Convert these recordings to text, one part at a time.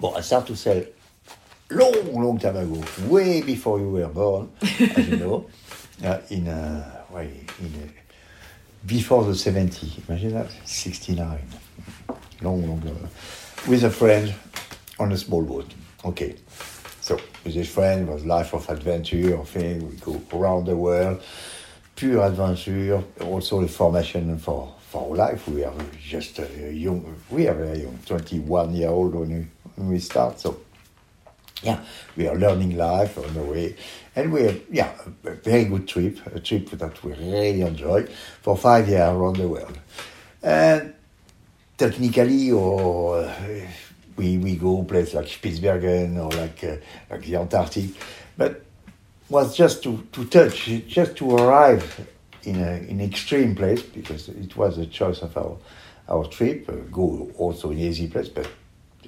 Well, I started to sell long, long time ago, way before you were born, as you know, uh, in, uh, why, in uh, before the 70, imagine that, 69, long, long, long, with a friend on a small boat. Okay, so with his friend, it was life of adventure, thing, we go around the world, pure adventure, also the formation for, for life. We are just young, we are very young, 21 year old when when we start, so yeah, we are learning life on the way, and we have yeah a very good trip, a trip that we really enjoy for five years around the world. And technically, or uh, we we go places like Spitsbergen or like uh, like the Antarctic, but was just to, to touch, just to arrive in a in extreme place because it was a choice of our our trip. Uh, go also in easy place, but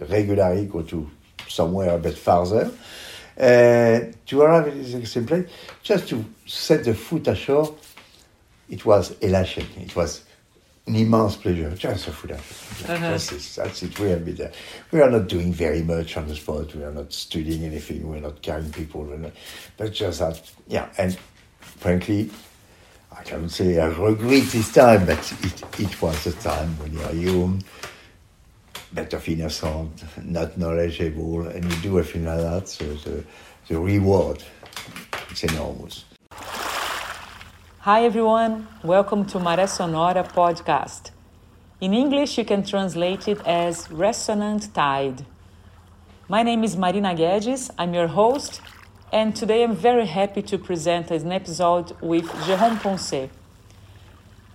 regularly go to somewhere a bit farther. Uh, to arrive at this extreme place, just to set the foot ashore, it was elation. It was an immense pleasure. Just a foot ashore. Uh-huh. That's, it. That's it. We are, there. we are not doing very much on the spot. We are not studying anything. We're not carrying people. We're not, but just that, yeah. And frankly, I can't say I regret this time, but it, it was a time when you are young, better innocent, not knowledgeable, and you do everything like that, so the, the reward is enormous. Hi everyone, welcome to Maré Sonora podcast. In English, you can translate it as Resonant Tide. My name is Marina Guedes, I'm your host, and today I'm very happy to present an episode with Jérôme Poncet.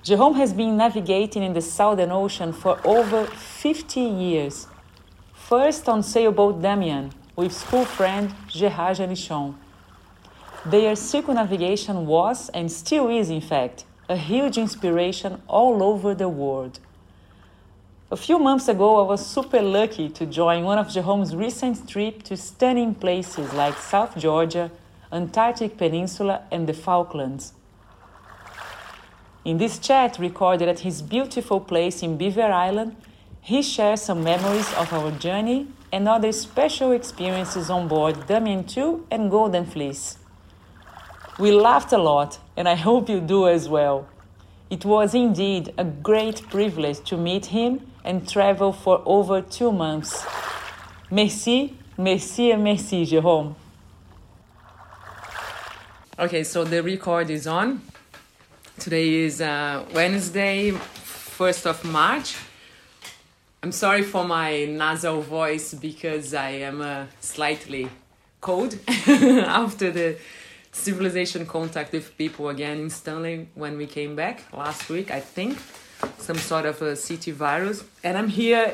Jérôme has been navigating in the Southern Ocean for over 50 years. First on sailboat Damien with school friend Gérard Janichon. Their circumnavigation was, and still is in fact, a huge inspiration all over the world. A few months ago, I was super lucky to join one of Jérôme's recent trips to stunning places like South Georgia, Antarctic Peninsula, and the Falklands. In this chat recorded at his beautiful place in Beaver Island, he shares some memories of our journey and other special experiences on board Damien 2 and Golden Fleece. We laughed a lot, and I hope you do as well. It was indeed a great privilege to meet him and travel for over two months. Merci, merci, and merci, Jérôme. Okay, so the record is on. Today is uh, Wednesday, 1st of March. I'm sorry for my nasal voice because I am uh, slightly cold after the civilization contact with people again in Stanley when we came back last week, I think. Some sort of a city virus. And I'm here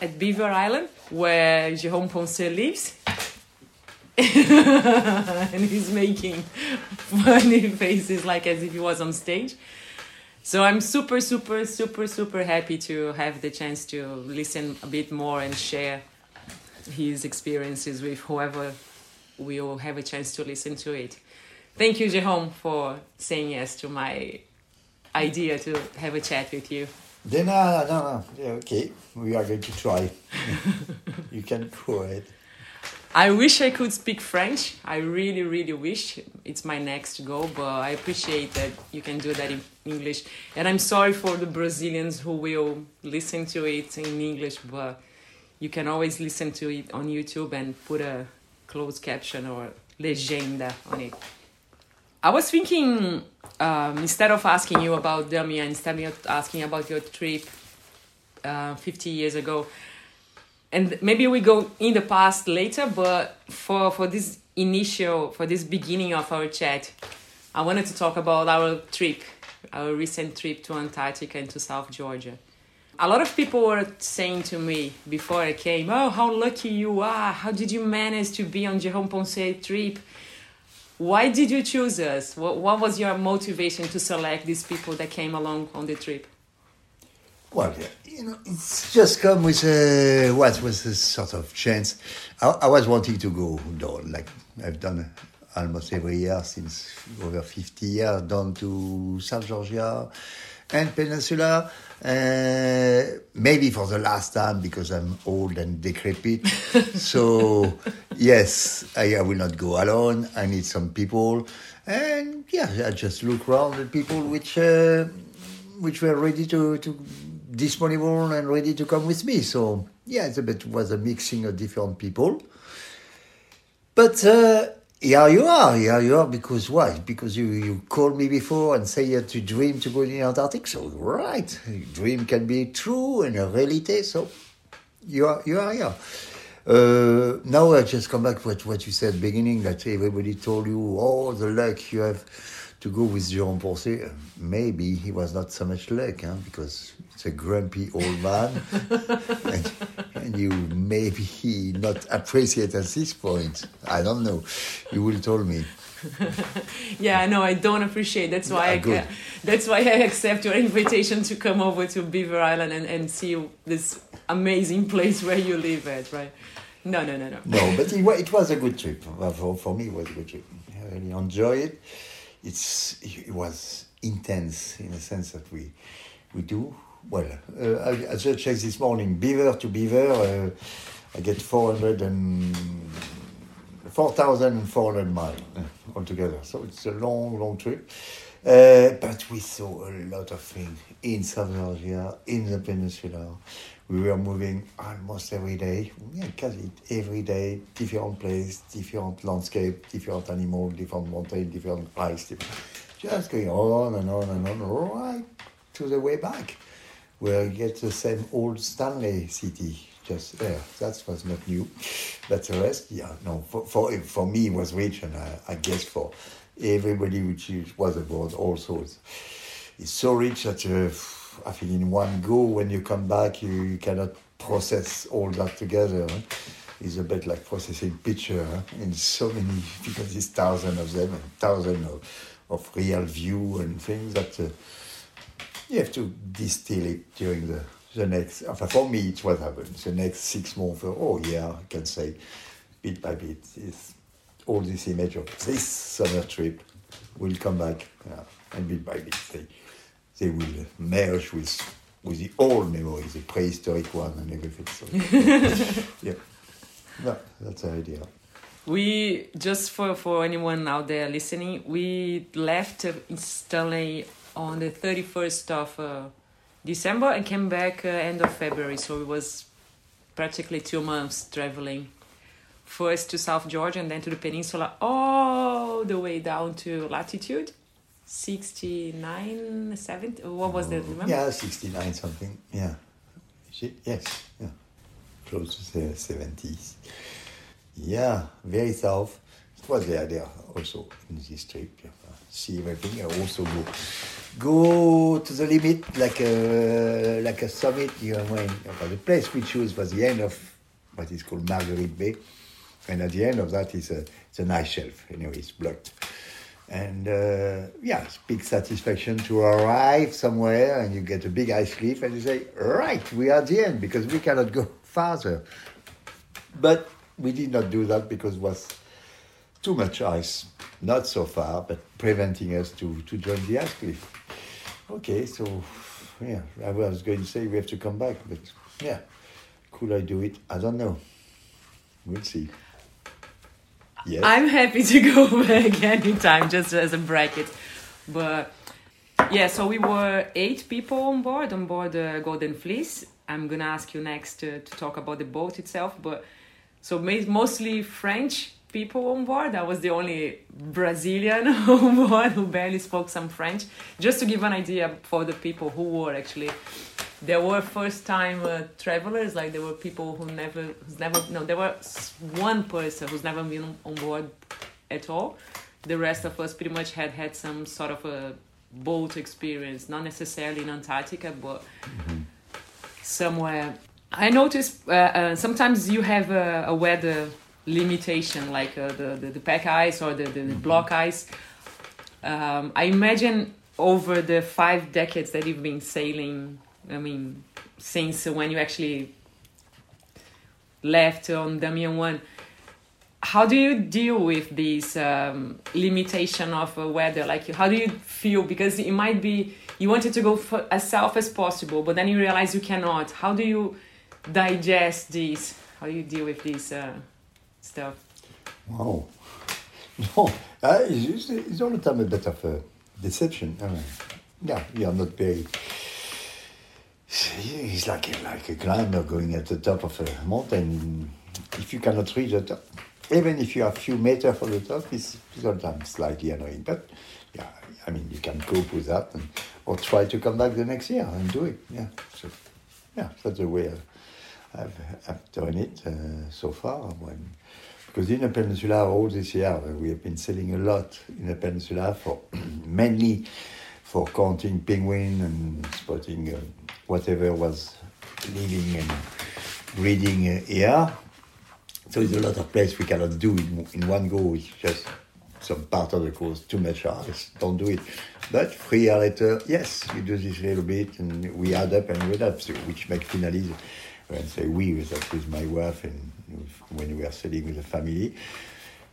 at Beaver Island where Jérôme Poncet lives. and he's making funny faces like as if he was on stage. So I'm super, super, super, super happy to have the chance to listen a bit more and share his experiences with whoever will have a chance to listen to it. Thank you, Jérôme, for saying yes to my idea to have a chat with you. Then, no, no, no. Yeah, okay, we are going to try. you can go ahead. I wish I could speak French. I really, really wish. It's my next goal, but I appreciate that you can do that in English. And I'm sorry for the Brazilians who will listen to it in English, but you can always listen to it on YouTube and put a closed caption or legenda on it. I was thinking, um, instead of asking you about Damien, instead of asking about your trip uh, 50 years ago, and maybe we go in the past later but for for this initial for this beginning of our chat i wanted to talk about our trip our recent trip to antarctica and to south georgia. A lot of people were saying to me before i came oh how lucky you are. How did you manage to be on jerome poncet trip? Why did you choose us? What, what was your motivation to select these people that came along on the trip Well, yeah, you know, it's just come with a, what was a sort of chance. I, I was wanting to go down, like I've done almost every year since over 50 years, down to South Georgia, and Peninsula. Uh, maybe for the last time because I'm old and decrepit. so, yes, I, I, will not go alone. I need some people. And yeah, I just look around at people which uh, which were ready to, to disponible and ready to come with me. So, yeah, it's a bit was a mixing of different people. But uh, here you are, here you are, because why? Because you, you called me before and say you had to dream to go in the Antarctic. So, right, dream can be true and a reality. So, you are, you are here. Uh, now I just come back to what, what you said beginning that everybody told you, oh, the luck you have to go with Jérôme Poncet. Maybe he was not so much luck, huh? because it's a grumpy old man, and, and, you maybe he not appreciate at this point. I don't know. You will tell me. yeah, no, I don't appreciate. That's why yeah, I that's why I accept your invitation to come over to Beaver Island and, and see this amazing place where you live at, right? No, no, no, no. No, but it, it was a good trip. For, for me, it was a good trip. I really enjoy it. It's it was intense in the sense that we we do well, uh, I, I just checked this morning, beaver to beaver, uh, I get 400 and 4,400 miles uh, altogether. So it's a long, long trip. Uh, but we saw a lot of things in South Georgia, in the peninsula. We were moving almost every day, yeah, every day, different place, different landscape, different animal, different mountain, different ice, different, just going on and on and on, right to the way back where you get the same old Stanley city just there. That was not new. But the rest, yeah, no, for, for, for me it was rich, and I, I guess for everybody which was abroad also, it's, it's so rich that uh, I think in one go, when you come back, you, you cannot process all that together. It's a bit like processing picture in so many, because there's thousands of them, and thousands of, of real view and things that. Uh, you have to distill it during the, the next, for me, it's what happens. The next six months, oh yeah, I can say bit by bit, is all this image of this summer trip will come back, yeah, and bit by bit they will merge with with the old memories, the prehistoric one and everything. So, yeah, yeah, that's the idea. We just for for anyone out there listening, we left Stanley on the 31st of uh, December and came back uh, end of February. So it was practically two months traveling. First to South Georgia and then to the peninsula, all the way down to latitude 69, 70. What was that? Remember? Oh. Yeah, 69 something. Yeah. She, Yes, yeah. Close to the 70s. Yeah, very south. It was the idea also in this trip. Yeah. See everything. I also go go to the limit like a like a summit. You know, when the place we choose was the end of what is called Marguerite Bay, and at the end of that is a it's an ice shelf. Anyway, it's blocked. And uh, yeah, it's big satisfaction to arrive somewhere and you get a big ice cliff and you say, right, we are the end because we cannot go farther. But we did not do that because it was too much ice, not so far, but preventing us to, to join the ice cliff. Okay, so yeah, I was going to say we have to come back, but yeah, could I do it? I don't know. We'll see. Yes. I'm happy to go back anytime, just as a bracket. But yeah, so we were eight people on board, on board the Golden Fleece. I'm gonna ask you next to, to talk about the boat itself, but so mostly French people on board. I was the only Brazilian on board who barely spoke some French. Just to give an idea for the people who were actually, there were first time uh, travelers. Like there were people who never, who's never, no, there was one person who's never been on board at all. The rest of us pretty much had had some sort of a boat experience, not necessarily in Antarctica, but mm-hmm. somewhere. I noticed uh, uh, sometimes you have a, a weather limitation like uh, the, the, the pack ice or the, the, the block ice. Um, I imagine over the five decades that you've been sailing, I mean, since when you actually left on Damien 1, how do you deal with this um, limitation of uh, weather? Like, how do you feel? Because it might be you wanted to go for as south as possible, but then you realize you cannot. How do you digest this? How do you deal with this uh, stuff? Wow. No, uh, it's, it's all the time a bit of a deception. I mean, yeah, you are not very. It's like like a climber going at the top of a mountain. If you cannot reach the top, even if you are a few meters from the top, it's sometimes slightly annoying. But yeah, I mean, you can cope with that, and, or try to come back the next year and do it. Yeah, so yeah, that's the way I've, I've done it uh, so far. When, because in the peninsula, all this year, we have been selling a lot in the peninsula for mainly for counting penguin and spotting uh, whatever was living and breeding uh, here. So there's a lot of place we cannot do in, in one go. It's just some part of the course, too much ice, don't do it. But three years later, yes, you do this little bit and we add up and we add up, so, which makes finalize, and say we, that with my wife and when we are selling with the family,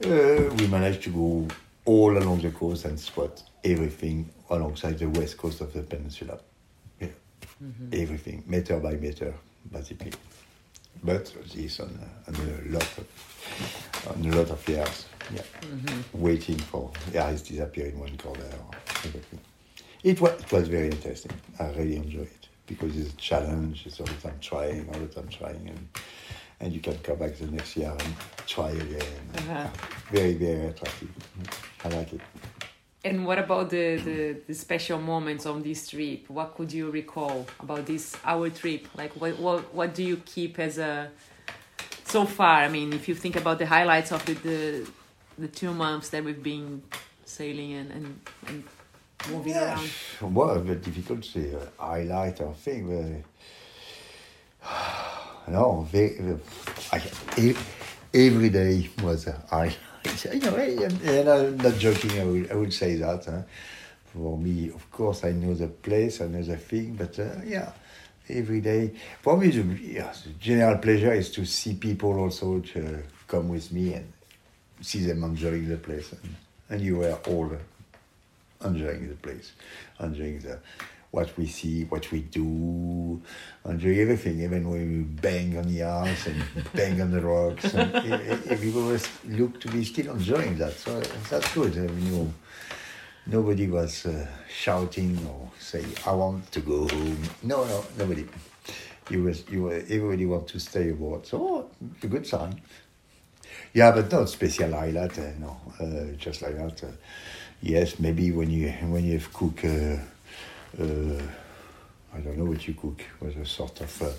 uh, we managed to go all along the coast and spot everything alongside the west coast of the peninsula. Mm-hmm. Everything, meter by meter, basically. But this on, on a lot of on a lot of years, yeah, mm-hmm. waiting for iris disappear in one corner. Everything. It was it was very interesting. I really enjoy it because it's a challenge. It's all the time trying, all the time trying, and and you can come back the next year and try again. Uh-huh. Very, very attractive. I like it. And what about the, the, the, special moments on this trip? What could you recall about this our trip? Like what what what do you keep as a so far? I mean, if you think about the highlights of the the, the two months that we've been sailing and and, and moving yeah. around. Well, very difficult to say uh, highlight I think. But, no, very, I, every day was a highlight. You know, and I'm not joking, I would, I would say that. Huh? For me, of course, I know the place, I know the thing, but uh, yeah, every day. For me, the, yeah, the general pleasure is to see people also to come with me and see them enjoying the place. And, and you were all enjoying the place, enjoying the what we see, what we do, enjoy everything, even when we bang on the ice and bang on the rocks. And everyone look to be still enjoying that. So that's good. I mean, you, nobody was uh, shouting or say, I want to go home. No, no, nobody. You was, you were, everybody want to stay aboard. So oh, it's a good sign. Yeah, but not special highlight, uh, no, uh, just like that. Uh, yes, maybe when you when you have cook uh, I don't know what you cook. Was a sort of uh,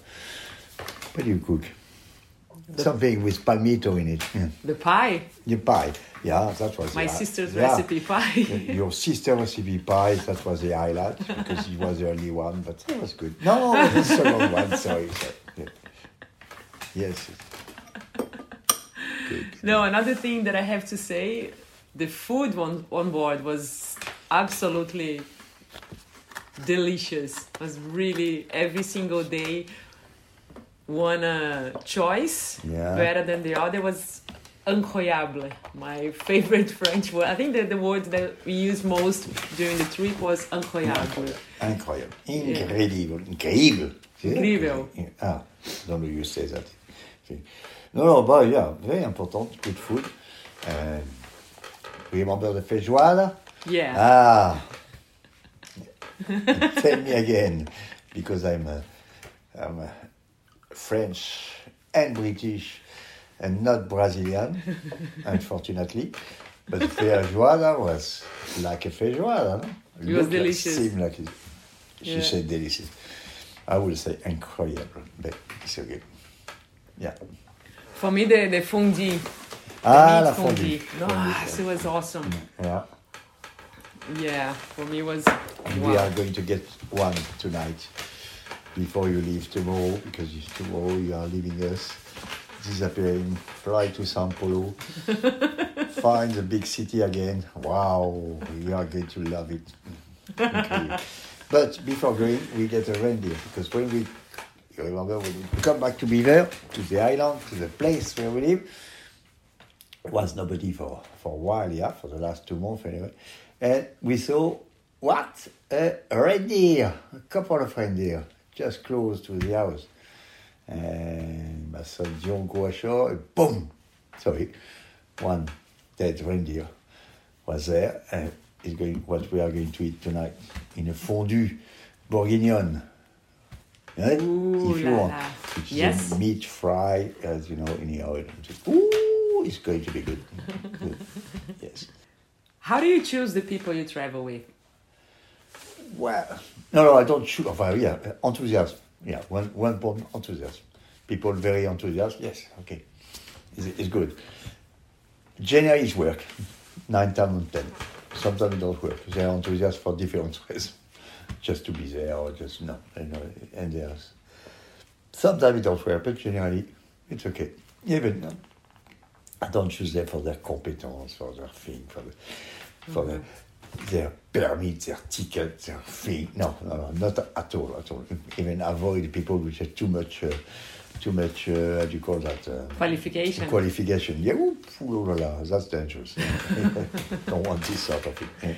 what do you cook? The Something with palmito in it. Yeah. The pie. The pie. Yeah, that was my sister's yeah. recipe pie. Your sister recipe pie. That was the highlight because he was the only one, but it was good. No, the second one. Sorry. sorry. Yes. Good. No, another thing that I have to say, the food on on board was absolutely delicious. It was really every single day one uh, choice yeah. better than the other was incroyable. My favorite French word. I think that the word that we used most during the trip was incroyable. Incroyable. Incredible. Yeah. Incredible. Incredible. Ah, don't know you say that. No, no, but yeah, very important. Good food. Uh, remember the feijoada? Yeah. Ah, Tell me again, because I'm a, I'm a French and British and not Brazilian, unfortunately. But the feijoada was like a feijoada. No? It was delicious. Seemed like it. She yeah. said delicious. I would say incredible, but it's okay. Yeah. For me, the, the fondue. Ah, la fondue. fondue. No, ah, it was awesome. Yeah. Yeah, for me was. Wow. We are going to get one tonight before you leave tomorrow because tomorrow you are leaving us, disappearing, fly to Sao Paulo, find the big city again. Wow, you are going to love it. Okay. but before going, we get a reindeer because when we you remember when we come back to Beaver, to the island, to the place where we live, was nobody for, for a while, yeah, for the last two months anyway. And we saw what? A reindeer, a couple of reindeer, just close to the house. And my son John go ashore, and boom! Sorry, one dead reindeer was there. And is going what we are going to eat tonight in a fondue bourguignon. Right? Ooh if you la want. la. Which is Yes. a meat fry, as you know, in the oil. Just, ooh, it's going to be good. good. Yes. How do you choose the people you travel with? Well, no, no, I don't shoot. Enfin, yeah, enthusiasm. Yeah, one, one point enthusiasm. People very enthusiastic. Yes, okay. It's, it's good. Generally, it's work. Nine times of ten. Sometimes it don't work. They're enthusiastic for different reasons. Just to be there or just, no. And, and there's, sometimes it don't work, but generally, it's okay. Even, I don't choose them for their competence, for their thing, for the, for the, their permit, their ticket, their thing. No, no, no, not at all, at all. Even avoid people which have too much, uh, too much, uh, how do you call that? Uh, Qualification. Qualification. Yeah, ooh, ooh, la, la, that's dangerous. don't want this sort of thing.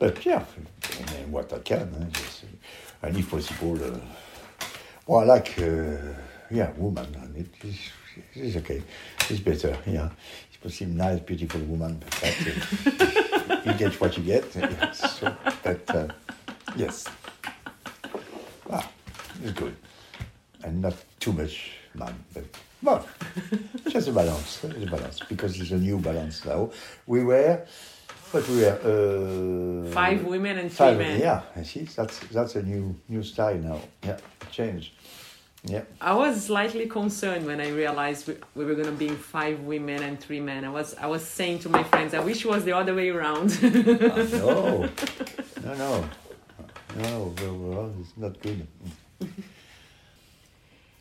But yeah, I mean, what I can, eh, just, uh, and if possible, uh, well, I like, uh, yeah, woman, and it is, it's okay. It's better, yeah. It's possible, nice, beautiful woman, but that, uh, you get what you get. yeah, so, but uh, yes, ah, it's good, and not too much man, but well, just a balance, eh, a balance, because it's a new balance now. We were, but we were uh, Five women and five, men. Yeah, I see. That's that's a new new style now. Yeah, change. Yeah. I was slightly concerned when I realized we, we were gonna be five women and three men. I was I was saying to my friends, I wish it was the other way around. Ah, no, no, no, no. Well, it's not good.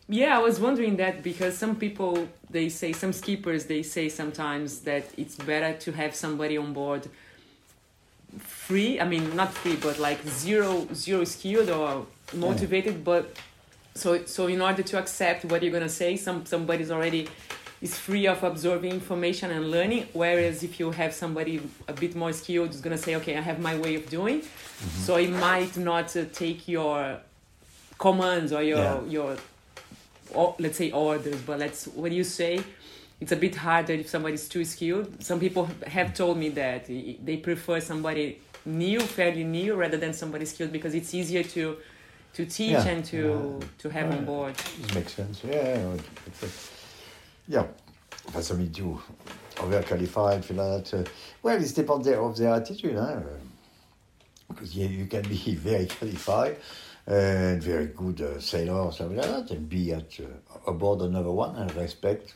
yeah, I was wondering that because some people they say some skippers they say sometimes that it's better to have somebody on board free. I mean, not free, but like zero zero skilled or motivated, but so so in order to accept what you're gonna say, some somebody's already is free of absorbing information and learning. Whereas if you have somebody a bit more skilled, is gonna say, okay, I have my way of doing, so it might not uh, take your commands or your Yeah. your or, let's say orders, but let's what do you say? It's a bit harder if somebody's too skilled. Some people have told me that they prefer somebody new, fairly new, rather than somebody skilled because it's easier to to teach Yeah. and to to have on board. It makes sense. Yeah, yeah, it's a- yeah. Enfin, some do overqualified, feel like that. Uh, well, it's depends their- of their attitude, huh? Because yeah, you can be very qualified and very good uh, sailor or something like that, and be at uh, aboard another one and respect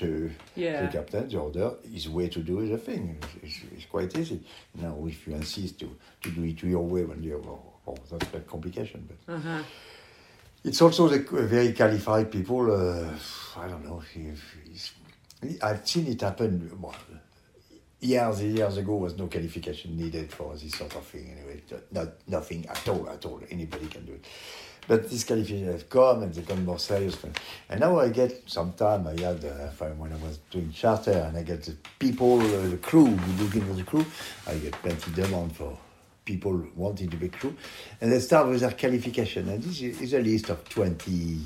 the, Yeah. the captain, the order, his way to do the thing. It's, it's, it's quite easy. Now, if you insist to, to do it your way, when you're, oh, that's a complication. But Uh-huh. it's also the very qualified people. Uh, I don't know. If, if, I've seen it happen. Well, years and years ago was no qualification needed for this sort of thing. Anyway, not nothing at all. At all. Anybody can do it. But this qualification has come and they become more serious. And now I get sometime I had uh, when I was doing charter and I get the people, uh, the crew, looking for the crew. I get plenty demand for people wanting to be crew, and they start with their qualification. And this is a list of twenty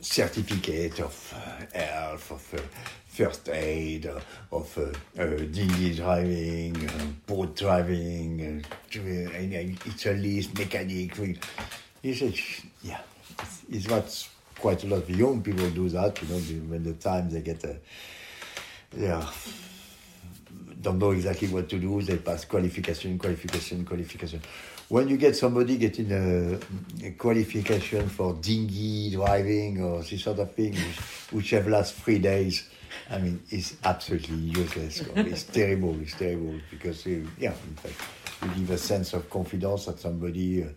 certificate of uh, health, of uh, first aid, uh, of uh, uh, dinghy driving, uh, boat driving. Uh, it's a list, mechanic. He said, yeah, it's, it's what quite a lot of young people do that, you know, when the time they get yeah, don't know exactly what to do. They pass qualification, qualification, qualification. When you get somebody getting a, a qualification for dinghy driving or this sort of thing, which, which have last three days, I mean, it's absolutely useless. It's terrible. It's terrible because, uh, yeah, in fact, you give a sense of confidence that somebody. Uh,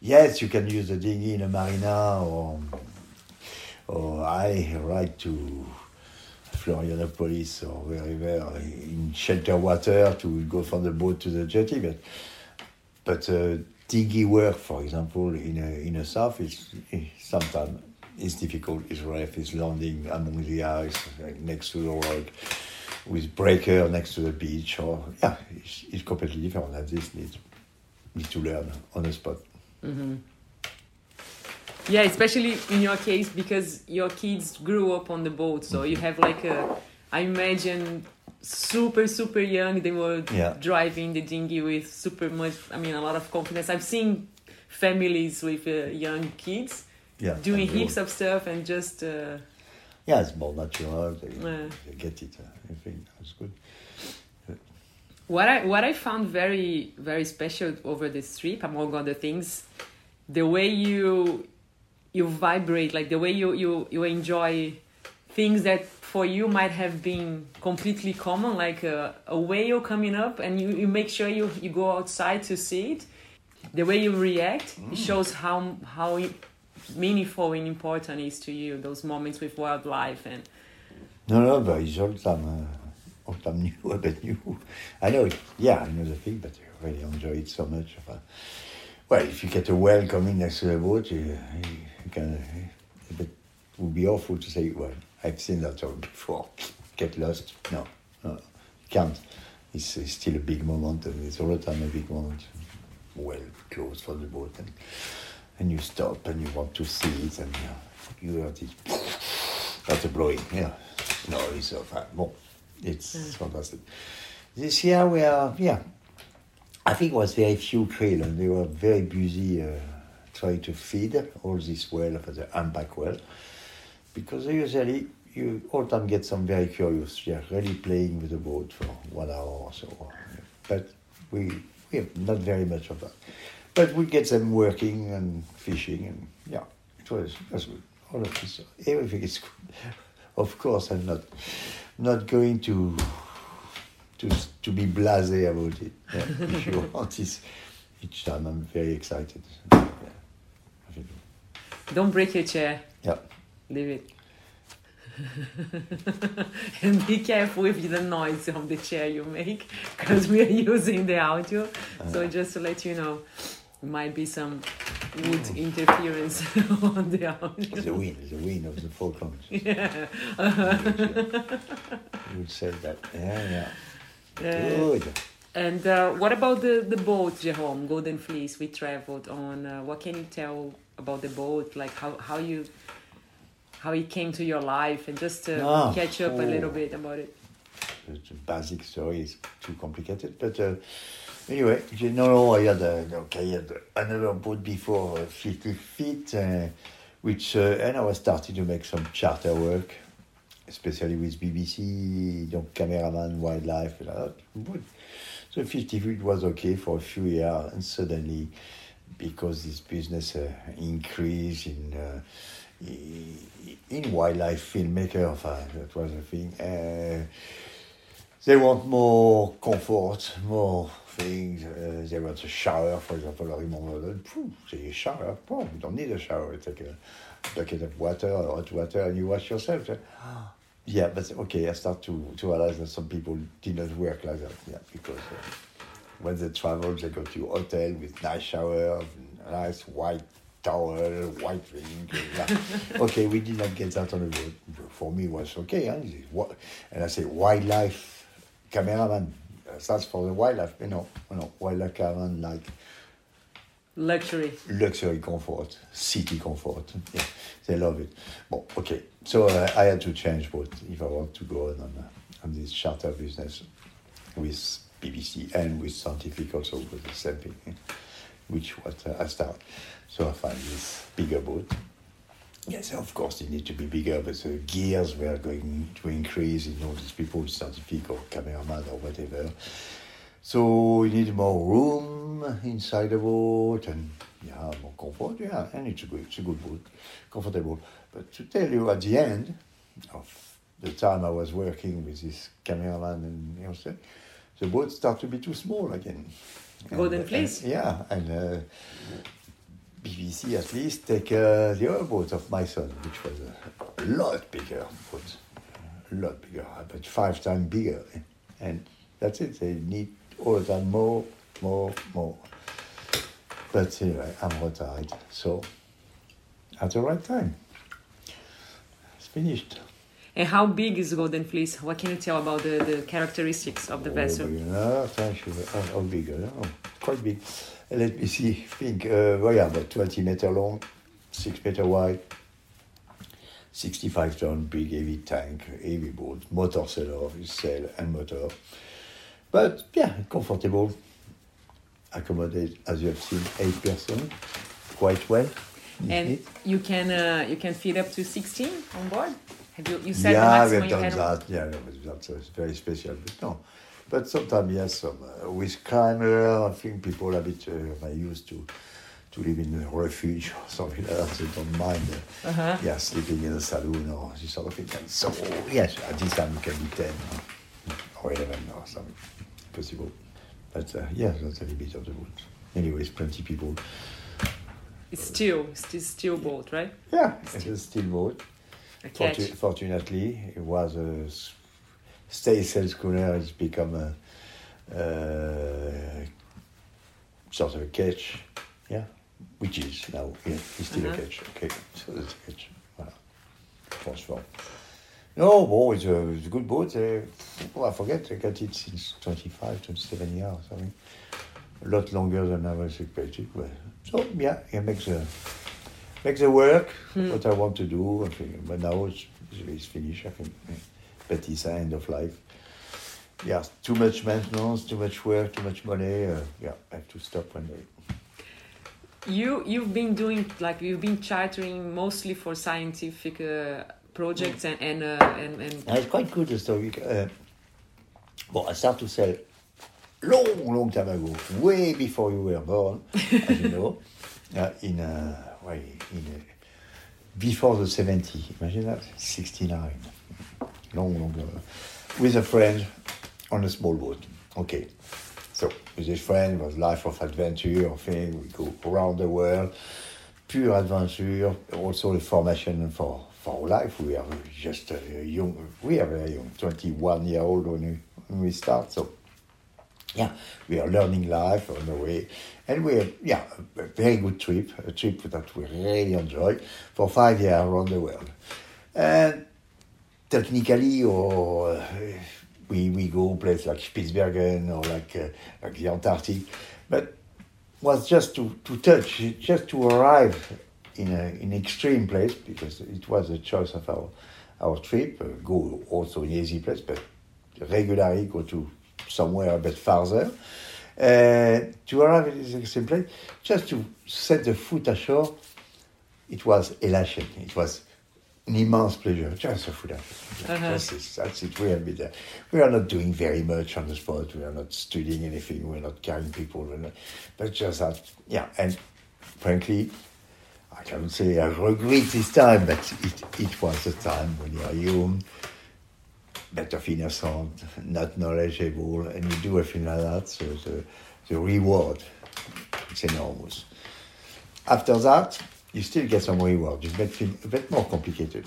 yes, you can use the dinghy in a marina, or or I ride to Florianopolis or wherever in shelter water to go from the boat to the jetty. But but uh, dinghy work, for example, in a in a south is sometimes it's difficult. It's rough. It's landing among the ice, next to the rock, with breaker next to the beach. Or yeah, it's, it's completely different. And this needs need to learn on the spot. Yeah, especially in your case because your kids grew up on the boat, so you have like a, I imagine, super super young. They were Yeah. driving the dinghy with super much. I mean, a lot of confidence. I've seen families with uh, young kids Yeah, doing heaps of stuff and just. Uh, Yeah, it's more natural. They, Yeah. they get it. Uh, I think that's good. What I what I found very very special over this trip, among other things, the way you you vibrate, like the way you you you enjoy things that for you might have been completely common, like a, a whale coming up, and you, you make sure you, you go outside to see it. The way you react it shows how how meaningful and important it is to you those moments with wildlife and No, no, but it's all time, uh, all time new about you. I know it. Yeah, I know the thing, but I really enjoy it so much. Well, if you get a whale coming next to the boat, you, you can. Uh, but it would be awful to say, well, I've seen that all before. Get lost. No, no, you can't. It's, it's still a big moment, and it's all the time a big moment. Well, close for the boat, and, and you stop and you want to see it, and uh, you hear this. That's a blowing, yeah. Noise of that. Bon, it's fantastic. This year we are, yeah. I think it was very few krill, and they were very busy uh, trying to feed all this well for the humpback well, because usually you all time get some very curious. They are really playing with the boat for one hour or so, but we we have not very much of that. But we get them working and fishing, and yeah, it was it good. All of this, everything is good. Of course, I'm not not going to to to be blasé about it. Yeah, if you want this, each time I'm very excited. Yeah, Think- don't break your chair. yeah. Leave it. and be careful with the noise of the chair you make because we are using the audio. so just to let you know, might be some wood interference on the audio. It's the wind, It's the wind of the Falklands. Yeah. You would say that. Yeah, yeah. Uh, Good. and uh, what about the, the boat, Jerome, Golden Fleece? We traveled on. Uh, what can you tell about the boat? Like how, how you how it came to your life, and just to Ah, catch up a little oh. bit about it. the basic story is too complicated. But uh, anyway, you know, I had, a, okay, I had another boat before, uh, 50 feet, uh, which, uh, and I was starting to make some charter work, especially with BBC, donc cameraman, wildlife, and all that. So 50 feet was okay for a few years, and suddenly, because this business uh, increased in uh, in wildlife filmmaker, uh, that was a thing. Uh, they want more comfort, more things. Uh, they want a shower, for example. I remember, phew, say shower. Oh, you don't need a shower. It's like a bucket of water or hot water, and you wash yourself. Yeah, but okay, I start to, to realize that some people did not work like that. Yeah, because uh, when they travel, they go to hotel with nice shower, nice white towel, white thing. Okay, we did not get that on the boat. For me, it was okay. Huh? And I say wildlife cameraman. That's for the wildlife. You know, you know, wildlife cameraman like Luxury. luxury comfort, city comfort. Yeah, they love it. Well, okay. So uh, I had to change boat if I want to go on on, uh, on this charter business with BBC and with scientific also was the same thing, which was uh, I start. So I find this bigger boat. Yes, of course, it need to be bigger, but the gears were going to increase. You know, these people, scientific or cameraman or whatever. So you need more room inside the boat and yeah, more comfort. Yeah, and it's a good, it's a good boat, comfortable. But to tell you, at the end of the time I was working with this cameraman and you know, the boat started to be too small again. Golden Fleece? yeah, and uh, BBC at least take uh, the other boat of my son, which was a, a lot bigger boat, a lot bigger, about five times bigger, and that's it. They need all the time more, more, more. But anyway, I'm retired, so at the right time. It's finished. And how big is Golden Fleece? What can you tell about the, the characteristics of the vessel? Oh, you. Oh, how big? Oh, quite big. Let me see. Think. Uh, well, yeah, about 20 meter long, 6 meter wide, 65 ton, big heavy tank, heavy boat, motor sailor, sail and motor. But yeah, comfortable. Accommodate, as you have seen, eight person, quite well. And you can uh, you can fit up to 16 on board? Have you, you said yeah, we have done that. Yeah, no, but that's very special. But no, but sometimes yes, some uh, with climber. I think people a bit uh, used to to live in a refuge or something like that. They don't mind. Uh, Uh-huh. Yeah, sleeping in a saloon or this sort of thing. And so yes, at this time you can be ten or eleven or something possible. But uh, yeah, that's a little bit of the wood. Anyways, plenty people. It's still, still, still boat, right? Yeah, it's a steel boat. A. Fortu- fortunately, it was a stay sail schooner. It's become a uh, sort of a ketch, yeah, which is now yeah, it's still Uh-huh. a ketch. Okay, so it's a ketch. Voilà. Transform. No, well, it's a, it's a good boat. Uh, well, I forget, I got it since 25, 27 years or something. A lot longer than I was expecting. But, so, yeah, it makes the, makes the work, what I want to do. But now it's, it's finished, I think. But it's the end of life. Yeah, too much maintenance, too much work, too much money. Uh, yeah, I have to stop one day. You you've been doing like you've been chartering mostly for scientific uh, projects and and, uh, and and it's quite good the story. Uh, well, I started to sell long, long time ago, way before you were born, as you know, uh, in uh, before the 70. Imagine that, 69, long, long ago, with a friend on a small boat. Okay, so with this friend, was life of adventure thing. We go around the world, pure adventure. Also the formation for for life. We are just uh, young. We are very young, 21 year old when we, when we start. So yeah, we are learning life on the way, and we had yeah a very good trip, a trip that we really enjoyed for five years around the world, and technically or uh, we we go places like Spitsbergen or like uh, like the Antarctic, but was just to, to touch, just to arrive in a in extreme place because it was a choice of our our trip. Uh, go also in easy place, but regularly go to somewhere a bit farther. Uh, to arrive in this extreme place, just to set the foot ashore, it was elation. It was an immense pleasure. Just a foot ashore. Uh-huh. That's it. That's it. We are, bit there. we are not doing very much on the spot. We are not studying anything. We're not carrying people. We're not, but just that, yeah. And frankly, I can't say I regret this time, but it, it was a time when you are young, bit innocent, not knowledgeable, and you do everything like that. So the, the reward, is enormous. After that, you still get some reward. It's a bit, a bit more complicated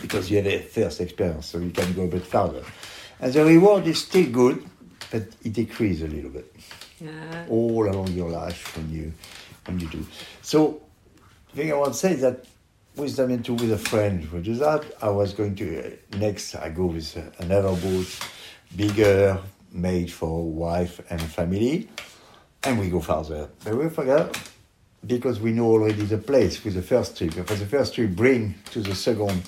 because you have a first experience, so you can go a bit further. And the reward is still good, but it decreases a little bit yeah. all along your life when you when you do. So the thing I want to say is that with them into with a friend who do that, I was going to uh, next I go with uh, another boat, bigger, made for wife and family, and we go further. But we forget because we know already the place with the first trip. Because the first trip, bring to the second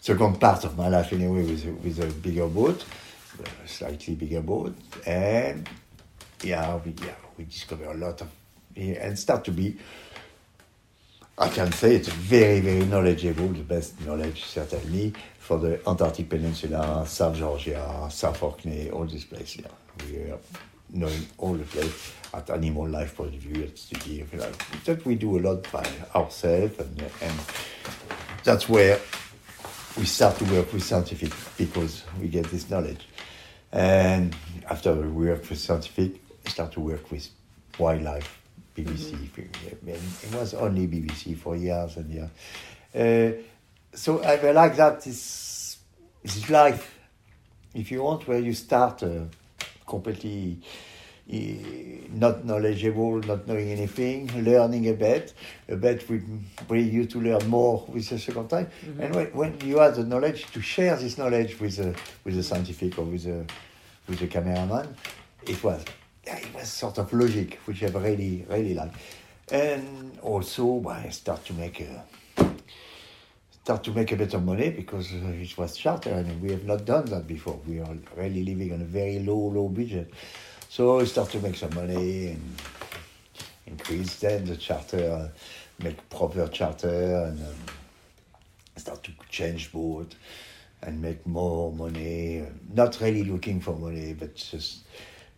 second part of my life anyway with with a bigger boat, a slightly bigger boat, and yeah, we yeah we discover a lot of yeah, and start to be. I can say it's very very knowledgeable, the best knowledge certainly for the Antarctic Peninsula, South Georgia, South Orkney, all these places. Yeah, we are knowing all the place at animal life point of view, at you like. That we do a lot by ourselves, and and that's where we start to work with scientific because we get this knowledge. And after we work with scientific, we start to work with wildlife, BBC. And it was only BBC for years and years. Uh, so I like that is, is life. If you want, where you start uh, completely eh, not knowledgeable, not knowing anything, learning a bit. A bit will bring you to learn more with the second time. And when, when you have the knowledge, to share this knowledge with the, with the scientific or with the, with the cameraman, it was, it was sort of logic, which I really, really like. And also, I start to make a, start to make a bit of money because uh, it was charter and we have not done that before. We are really living on a very low, low budget. So I start to make some money and increase then the charter, make proper charter and um, start to change boat and make more money. Not really looking for money, but just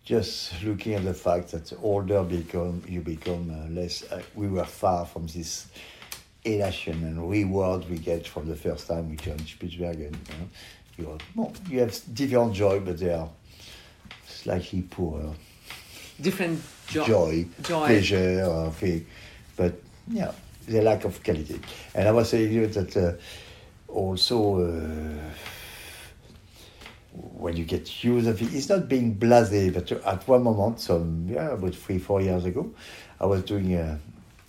just looking at the fact that the older become you become uh, less. Uh, we were far from this elation and reward we get from the first time we join Spitsbergen. You, know? you, are, you have different joy, but they are slightly poorer. Different jo- Joy, Joy. pleasure, uh, thing. but yeah, the lack of quality. And I was saying you that uh, also uh, when you get used of it, it's not being blasé, but at one moment, some yeah, about three, four years ago, I was doing a,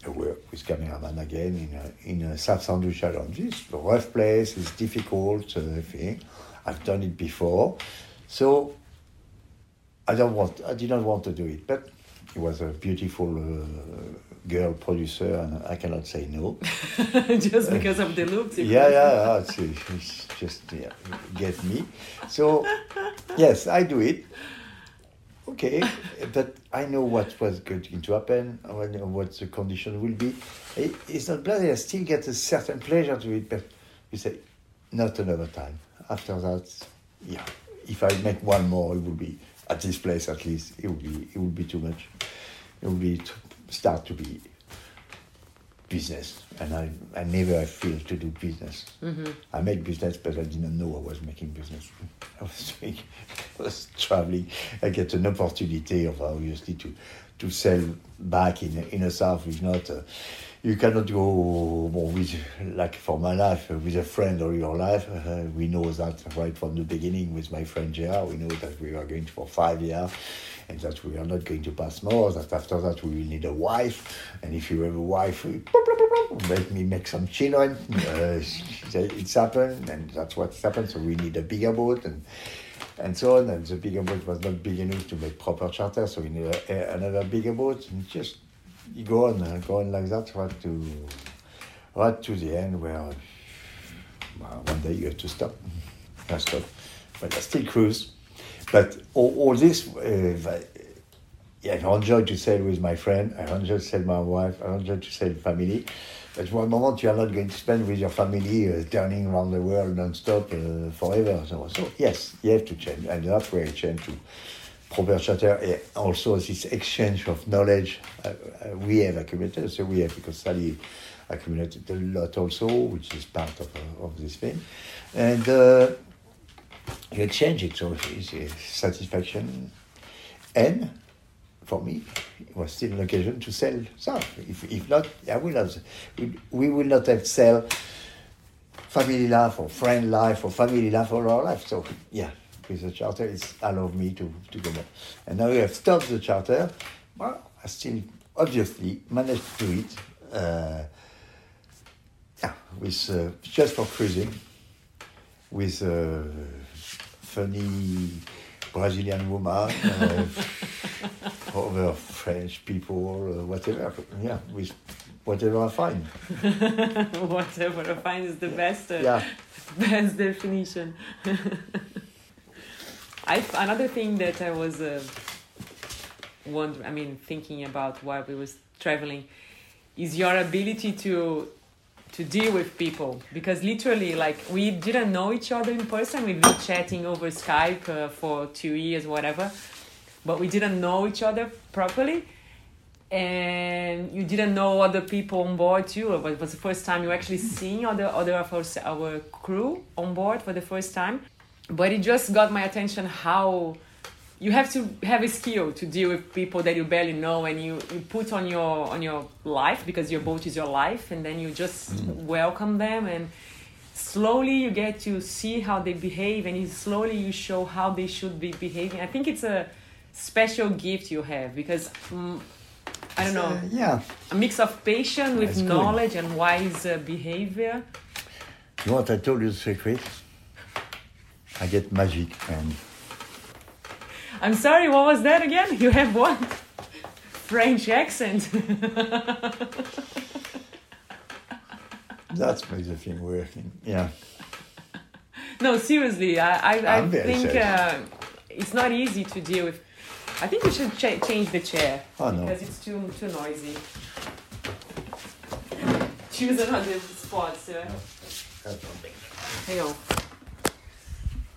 a work with cameraman again in a, in a South Sandu Challenge. It's a rough place, it's difficult uh. I've done it before, so I don't want, I did not want to do it, but it was a beautiful uh, girl producer, and I cannot say no. just because of the looks. Yeah, yeah, yeah. It's, just yeah, get me. So yes, I do it. Okay, but I know what was going to happen. What the condition will be. It- It's not bad. I still get a certain pleasure to it, but you say not another time. After that, yeah. If I make one more, it will be at this place at least. It will be it will be too much. It will be to start to be business, and I, I never feel to do business. I make business, but I didn't know I was making business. I was doing, I was traveling. I get an opportunity of obviously to to sell back in in a south. If not, uh, you cannot go well, with like for my life with a friend or your life. Uh, we know that right from the beginning with my friend Gérard. We know that we are going for five years and that we are not going to pass more, that after that we will need a wife, and if you have a wife, we let me make some children. Uh, it's happened, and that's what's happened, so we need a bigger boat, and and so on, and the bigger boat was not big enough to make proper charter, so we need a, a, another bigger boat, and just go on, uh, go on like that, right to, right to the end where well, one day you have to stop. I stop, but I still cruise. But all, all this, uh, yeah, I enjoy to sail with my friend. I enjoy to sail my wife. I enjoy to sail family. But one moment you are not going to spend with your family uh, turning around the world non-stop uh, forever. So, so yes, you have to change, and that's where I change to proper charter. And also this exchange of knowledge uh, uh, we have accumulated. So we have because Sally accumulated a lot also, which is part of, uh, of this thing, and. Uh, you exchange it, so it's a satisfaction. And for me, it was still an occasion to sell stuff. If, if not, I will have, we, we will not have sell family life or friend life or family life all our life. So yeah, with the charter, it's allowed me to, to go more. And now we have stopped the charter. Well, I still obviously managed to do it. Uh, yeah, with uh, just for cruising with a funny Brazilian woman, uh, other French people, uh, whatever. Yeah, with whatever I find. Whatever I find is the best. Uh, Yeah. best definition. I another thing that I was uh, I mean, thinking about while we was traveling, is your ability to to deal with people. Because literally like we didn't know each other in person. We've been chatting over skype uh, for two years whatever. But we didn't know each other properly. And you didn't know other people on board too. It was the first time you actually seeing other other of our, our crew on board for the first time but it just got my attention how you have to have a skill to deal with people that you barely know and you, you put on your on your life because your boat is your life and then you just welcome them and slowly you get to see how they behave and you slowly you show how they should be behaving i think it's a special gift you have? Because mm, I don't know, Uh, yeah. a mix of patience with That's good. knowledge and wise uh, behavior. You want I told you the secret? I get magic and I'm sorry, what was that again? You have what? French accent. that's makes the thing working. Yeah. no, seriously, I I, I think uh, it's not easy to deal with. I think we should ch- change the chair Oh no. because it's too too noisy. Choose another spot, sir. Hang on.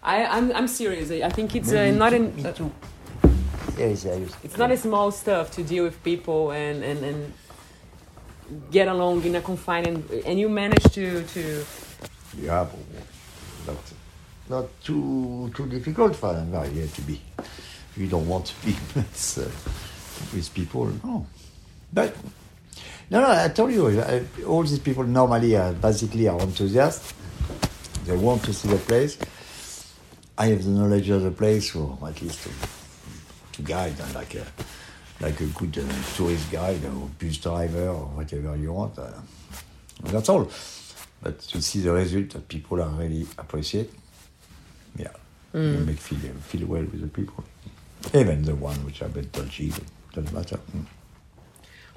I, I'm, I'm serious. I think it's uh, not an, uh, too. Very serious. it's not a small stuff to deal with people and, and, and get along in a confined and, and you manage to, to Yeah, but not, not too too difficult for them. No, you to be. You don't want to be it's, uh, with people. No, but no, no. I told you, uh, all these people normally are basically are enthusiasts. They want to see the place. I have the knowledge of the place, or at least to, to guide like a like a good uh, tourist guide or bus driver or whatever you want. Uh, that's all. But to see the result that people are really appreciate, yeah, you make feel feel well with the people. Even the one which are a bit touchy, but doesn't matter. Mm.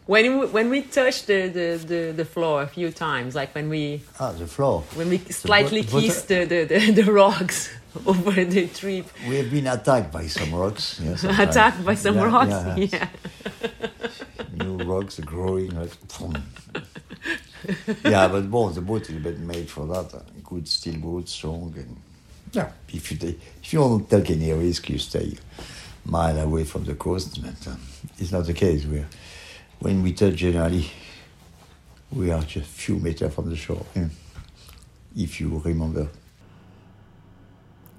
When we, when we touch the, the, the, the floor a few times, like when we Ah, the floor. when we slightly but- kiss the, the, the, the rocks over the trip, We have been attacked by some rocks. Yeah, attacked by some Yeah, rocks, yeah. yeah. New rocks are growing. Like, yeah, but bon, the boat is a bit made for that. uh, Good steel boat, strong, and yeah. If you take, if you don't take any risk, you stay mile away from the coast. But uh, it's not the case. We're when we touch generally, we are just a few meters from the shore. If you remember.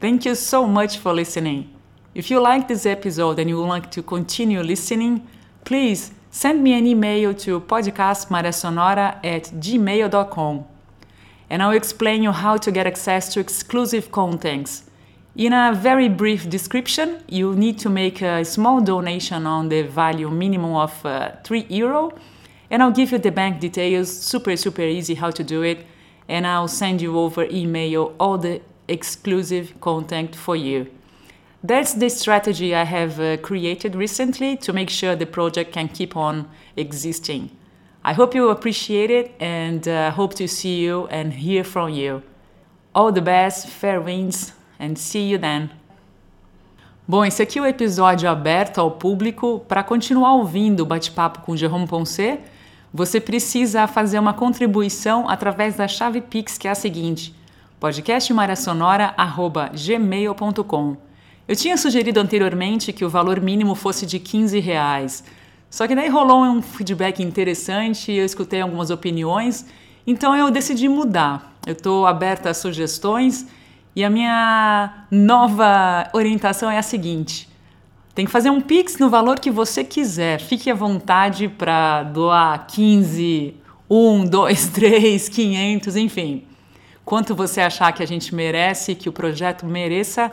Thank you so much for listening. If you like this episode and you would like to continue listening, please send me an email to podcastmaresonora at gmail.com and I'll explain you how to get access to exclusive contents. In a very brief description, you need to make a small donation on the value minimum of uh, 3 euro and I'll give you the bank details, super super easy how to do it and I'll send you over email all the exclusive content for you. That's the strategy I have uh, created recently to make sure the project can keep on existing. I hope you appreciate it and uh, hope to see you and hear from you. All the best, fair winds, and see you then. Bom, esse aqui é o episódio aberto ao público. Para continuar ouvindo o bate-papo com Jerome Ponce, você precisa fazer uma contribuição através da chave Pix, que é a seguinte: podcastmariasonora.gmail.com. Eu tinha sugerido anteriormente que o valor mínimo fosse de 15 reais. Só que daí rolou um feedback interessante, eu escutei algumas opiniões, então eu decidi mudar. Eu estou aberta a sugestões e a minha nova orientação é a seguinte: tem que fazer um Pix no valor que você quiser. Fique à vontade para doar 15, 1, 2, 3, 500, enfim. Quanto você achar que a gente merece, que o projeto mereça,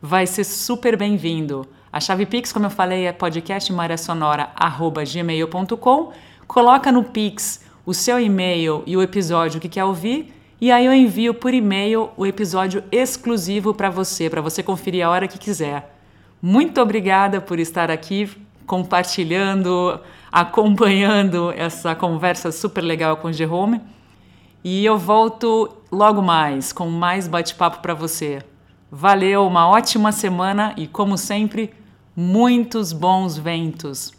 vai ser super bem-vindo. A chave Pix, como eu falei, é podcastmariasonora.gmail.com. Coloca no Pix o seu e-mail e o episódio que quer ouvir, e aí eu envio por e-mail o episódio exclusivo para você, para você conferir a hora que quiser. Muito obrigada por estar aqui compartilhando, acompanhando essa conversa super legal com o Jerome. E eu volto logo mais com mais bate-papo para você. Valeu, uma ótima semana e, como sempre, muitos bons ventos.